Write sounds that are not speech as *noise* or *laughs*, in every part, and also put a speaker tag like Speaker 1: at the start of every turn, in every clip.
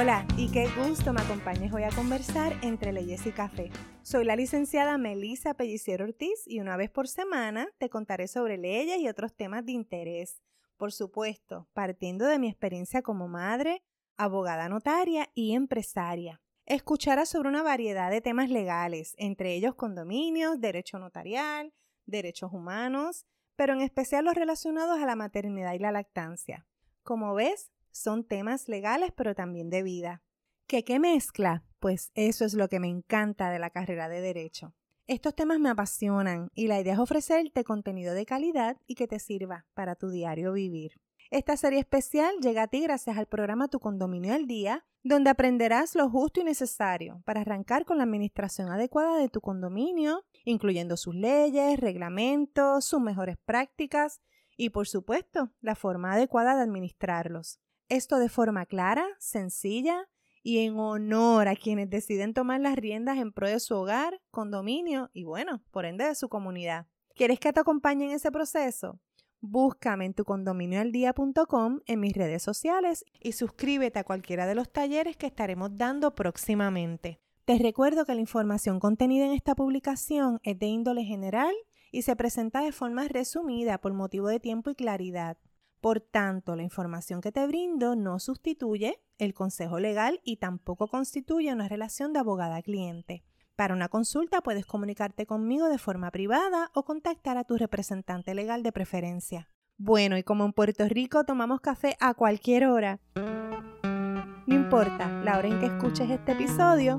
Speaker 1: Hola y qué gusto me acompañes hoy a conversar entre leyes y café. Soy la licenciada Melisa Pelliciero Ortiz y una vez por semana te contaré sobre leyes y otros temas de interés. Por supuesto, partiendo de mi experiencia como madre, abogada notaria y empresaria. Escucharás sobre una variedad de temas legales, entre ellos condominios, derecho notarial, derechos humanos, pero en especial los relacionados a la maternidad y la lactancia. Como ves, son temas legales pero también de vida. ¿Qué qué mezcla? Pues eso es lo que me encanta de la carrera de derecho. Estos temas me apasionan y la idea es ofrecerte contenido de calidad y que te sirva para tu diario vivir. Esta serie especial llega a ti gracias al programa Tu Condominio al Día, donde aprenderás lo justo y necesario para arrancar con la administración adecuada de tu condominio, incluyendo sus leyes, reglamentos, sus mejores prácticas y, por supuesto, la forma adecuada de administrarlos. Esto de forma clara, sencilla y en honor a quienes deciden tomar las riendas en pro de su hogar, condominio y, bueno, por ende de su comunidad. ¿Quieres que te acompañe en ese proceso? Búscame en tu condominioaldía.com en mis redes sociales y suscríbete a cualquiera de los talleres que estaremos dando próximamente. Te recuerdo que la información contenida en esta publicación es de índole general y se presenta de forma resumida por motivo de tiempo y claridad. Por tanto, la información que te brindo no sustituye el consejo legal y tampoco constituye una relación de abogada-cliente. Para una consulta puedes comunicarte conmigo de forma privada o contactar a tu representante legal de preferencia. Bueno, y como en Puerto Rico tomamos café a cualquier hora, no importa la hora en que escuches este episodio,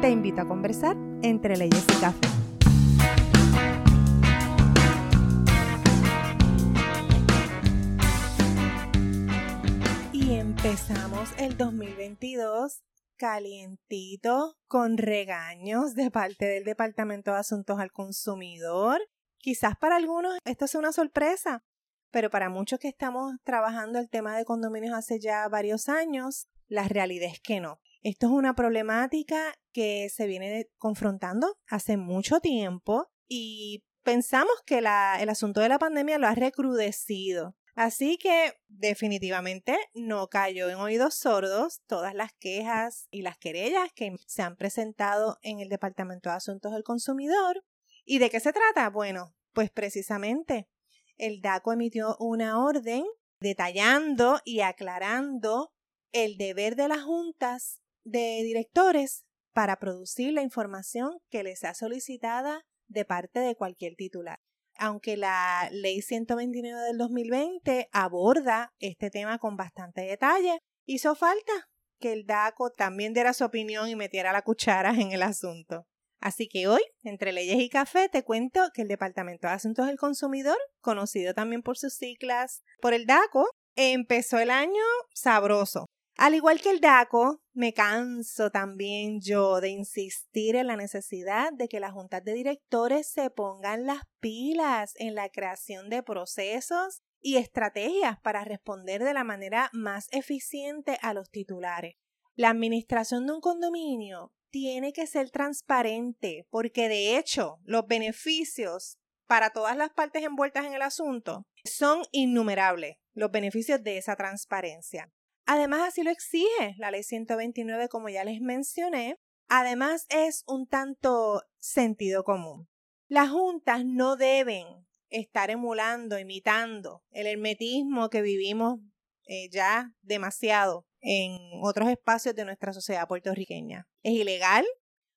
Speaker 1: te invito a conversar entre leyes y café. Empezamos el 2022 calientito, con regaños de parte del Departamento de Asuntos al Consumidor. Quizás para algunos esto sea una sorpresa, pero para muchos que estamos trabajando el tema de condominios hace ya varios años, la realidad es que no. Esto es una problemática que se viene confrontando hace mucho tiempo y pensamos que el asunto de la pandemia lo ha recrudecido. Así que definitivamente no cayó en oídos sordos todas las quejas y las querellas que se han presentado en el Departamento de Asuntos del Consumidor. ¿Y de qué se trata? Bueno, pues precisamente el DACO emitió una orden detallando y aclarando el deber de las juntas de directores para producir la información que les sea solicitada de parte de cualquier titular aunque la ley 129 del 2020 aborda este tema con bastante detalle, hizo falta que el DACO también diera su opinión y metiera la cuchara en el asunto. Así que hoy, entre leyes y café, te cuento que el Departamento de Asuntos del Consumidor, conocido también por sus siglas por el DACO, empezó el año sabroso. Al igual que el DACO, me canso también yo de insistir en la necesidad de que las juntas de directores se pongan las pilas en la creación de procesos y estrategias para responder de la manera más eficiente a los titulares. La administración de un condominio tiene que ser transparente porque de hecho los beneficios para todas las partes envueltas en el asunto son innumerables, los beneficios de esa transparencia. Además, así lo exige la ley 129, como ya les mencioné. Además, es un tanto sentido común. Las juntas no deben estar emulando, imitando el hermetismo que vivimos eh, ya demasiado en otros espacios de nuestra sociedad puertorriqueña. Es ilegal,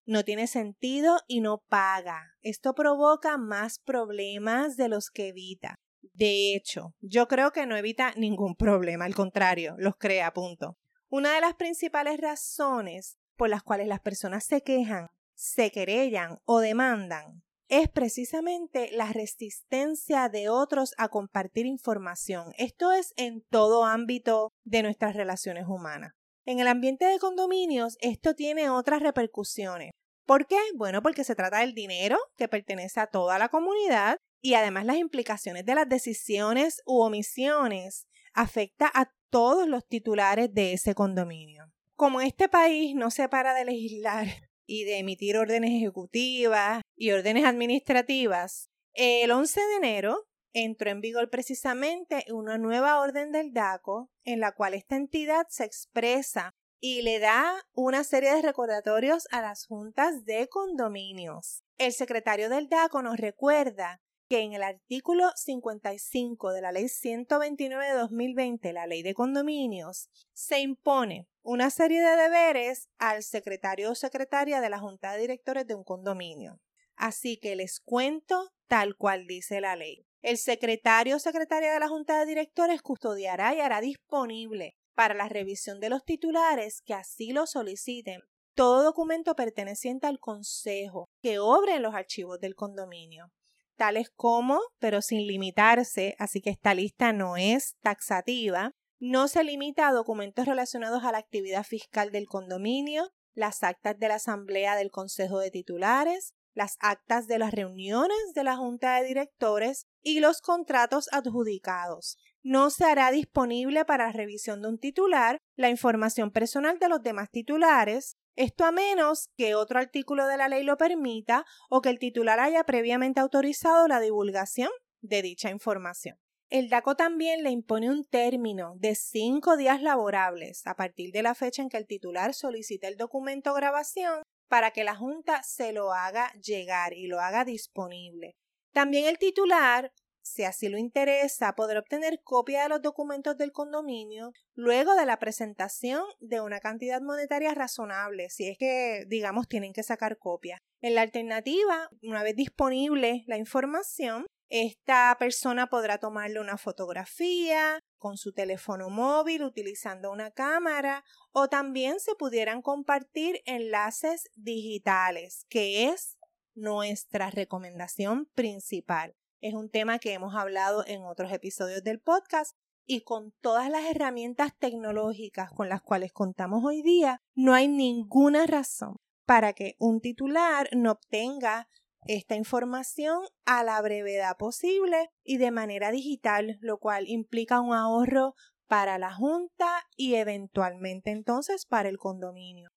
Speaker 1: no tiene sentido y no paga. Esto provoca más problemas de los que evita. De hecho, yo creo que no evita ningún problema, al contrario, los crea, punto. Una de las principales razones por las cuales las personas se quejan, se querellan o demandan es precisamente la resistencia de otros a compartir información. Esto es en todo ámbito de nuestras relaciones humanas. En el ambiente de condominios, esto tiene otras repercusiones. ¿Por qué? Bueno, porque se trata del dinero que pertenece a toda la comunidad y además las implicaciones de las decisiones u omisiones afecta a todos los titulares de ese condominio. Como este país no se para de legislar *laughs* y de emitir órdenes ejecutivas y órdenes administrativas, el 11 de enero entró en vigor precisamente una nueva orden del DACO en la cual esta entidad se expresa y le da una serie de recordatorios a las juntas de condominios. El secretario del DACO nos recuerda que en el artículo 55 de la Ley 129 de 2020, la Ley de Condominios, se impone una serie de deberes al secretario o secretaria de la Junta de Directores de un condominio. Así que les cuento tal cual dice la ley. El secretario o secretaria de la Junta de Directores custodiará y hará disponible para la revisión de los titulares que así lo soliciten todo documento perteneciente al Consejo que obre en los archivos del condominio, tales como, pero sin limitarse, así que esta lista no es taxativa, no se limita a documentos relacionados a la actividad fiscal del condominio, las actas de la Asamblea del Consejo de Titulares, las actas de las reuniones de la Junta de Directores y los contratos adjudicados. No se hará disponible para revisión de un titular la información personal de los demás titulares, esto a menos que otro artículo de la ley lo permita o que el titular haya previamente autorizado la divulgación de dicha información. El DACO también le impone un término de cinco días laborables a partir de la fecha en que el titular solicite el documento o grabación para que la Junta se lo haga llegar y lo haga disponible. También el titular, si así lo interesa, podrá obtener copia de los documentos del condominio luego de la presentación de una cantidad monetaria razonable, si es que, digamos, tienen que sacar copia. En la alternativa, una vez disponible la información, esta persona podrá tomarle una fotografía con su teléfono móvil utilizando una cámara o también se pudieran compartir enlaces digitales, que es nuestra recomendación principal. Es un tema que hemos hablado en otros episodios del podcast y con todas las herramientas tecnológicas con las cuales contamos hoy día, no hay ninguna razón para que un titular no obtenga esta información a la brevedad posible y de manera digital, lo cual implica un ahorro para la Junta y eventualmente entonces para el condominio.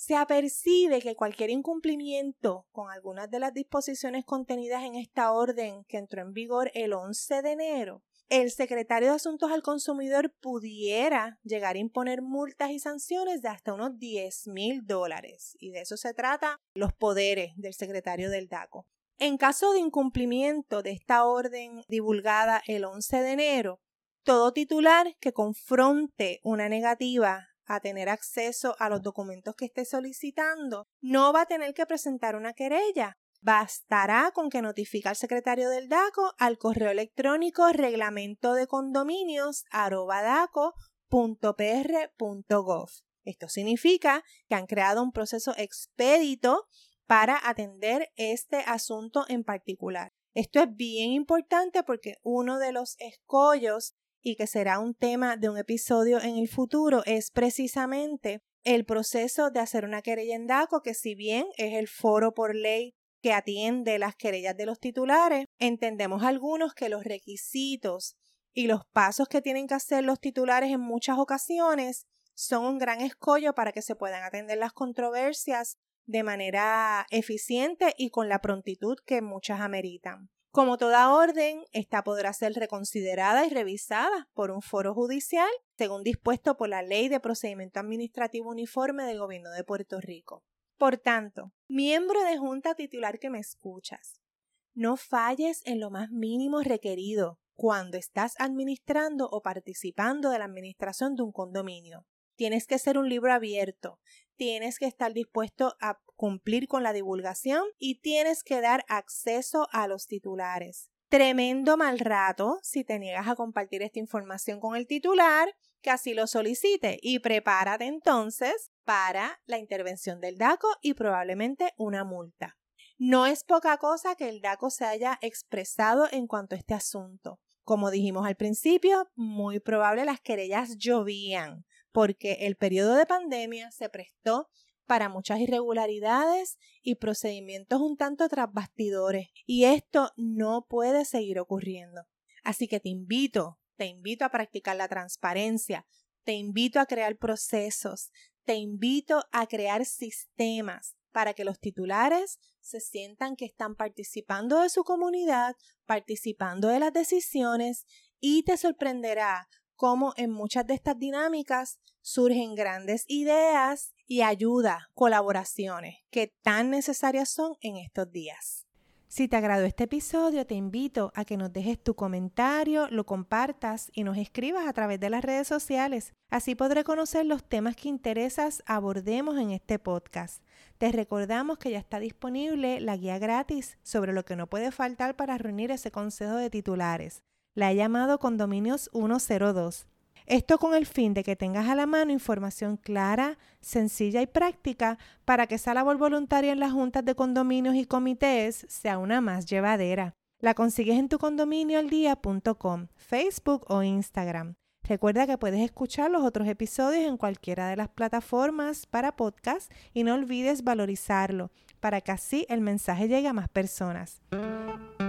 Speaker 1: Se apercibe que cualquier incumplimiento con algunas de las disposiciones contenidas en esta orden que entró en vigor el 11 de enero el secretario de Asuntos al Consumidor pudiera llegar a imponer multas y sanciones de hasta unos 10 mil dólares. Y de eso se trata los poderes del secretario del DACO. En caso de incumplimiento de esta orden divulgada el 11 de enero, todo titular que confronte una negativa a tener acceso a los documentos que esté solicitando no va a tener que presentar una querella, Bastará con que notifique al secretario del DACO al correo electrónico reglamento de condominios Esto significa que han creado un proceso expedito para atender este asunto en particular. Esto es bien importante porque uno de los escollos y que será un tema de un episodio en el futuro es precisamente el proceso de hacer una querella en DACO, que si bien es el foro por ley que atiende las querellas de los titulares, entendemos algunos que los requisitos y los pasos que tienen que hacer los titulares en muchas ocasiones son un gran escollo para que se puedan atender las controversias de manera eficiente y con la prontitud que muchas ameritan. Como toda orden, esta podrá ser reconsiderada y revisada por un foro judicial, según dispuesto por la Ley de Procedimiento Administrativo Uniforme del Gobierno de Puerto Rico. Por tanto, miembro de junta titular que me escuchas, no falles en lo más mínimo requerido cuando estás administrando o participando de la administración de un condominio. Tienes que ser un libro abierto, tienes que estar dispuesto a cumplir con la divulgación y tienes que dar acceso a los titulares. Tremendo mal rato si te niegas a compartir esta información con el titular que así lo solicite y prepárate entonces para la intervención del DACO y probablemente una multa. No es poca cosa que el DACO se haya expresado en cuanto a este asunto. Como dijimos al principio, muy probable las querellas llovían porque el periodo de pandemia se prestó para muchas irregularidades y procedimientos un tanto tras bastidores y esto no puede seguir ocurriendo. Así que te invito te invito a practicar la transparencia, te invito a crear procesos, te invito a crear sistemas para que los titulares se sientan que están participando de su comunidad, participando de las decisiones y te sorprenderá cómo en muchas de estas dinámicas surgen grandes ideas y ayuda, colaboraciones que tan necesarias son en estos días. Si te agradó este episodio, te invito a que nos dejes tu comentario, lo compartas y nos escribas a través de las redes sociales. Así podré conocer los temas que interesas abordemos en este podcast. Te recordamos que ya está disponible la guía gratis sobre lo que no puede faltar para reunir ese consejo de titulares. La he llamado Condominios 102. Esto con el fin de que tengas a la mano información clara, sencilla y práctica para que esa labor voluntaria en las juntas de condominios y comités sea una más llevadera. La consigues en tu condominioaldía.com, Facebook o Instagram. Recuerda que puedes escuchar los otros episodios en cualquiera de las plataformas para podcast y no olvides valorizarlo para que así el mensaje llegue a más personas.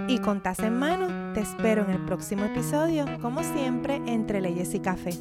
Speaker 1: Y con en mano, te espero en el próximo episodio, como siempre, entre leyes y café.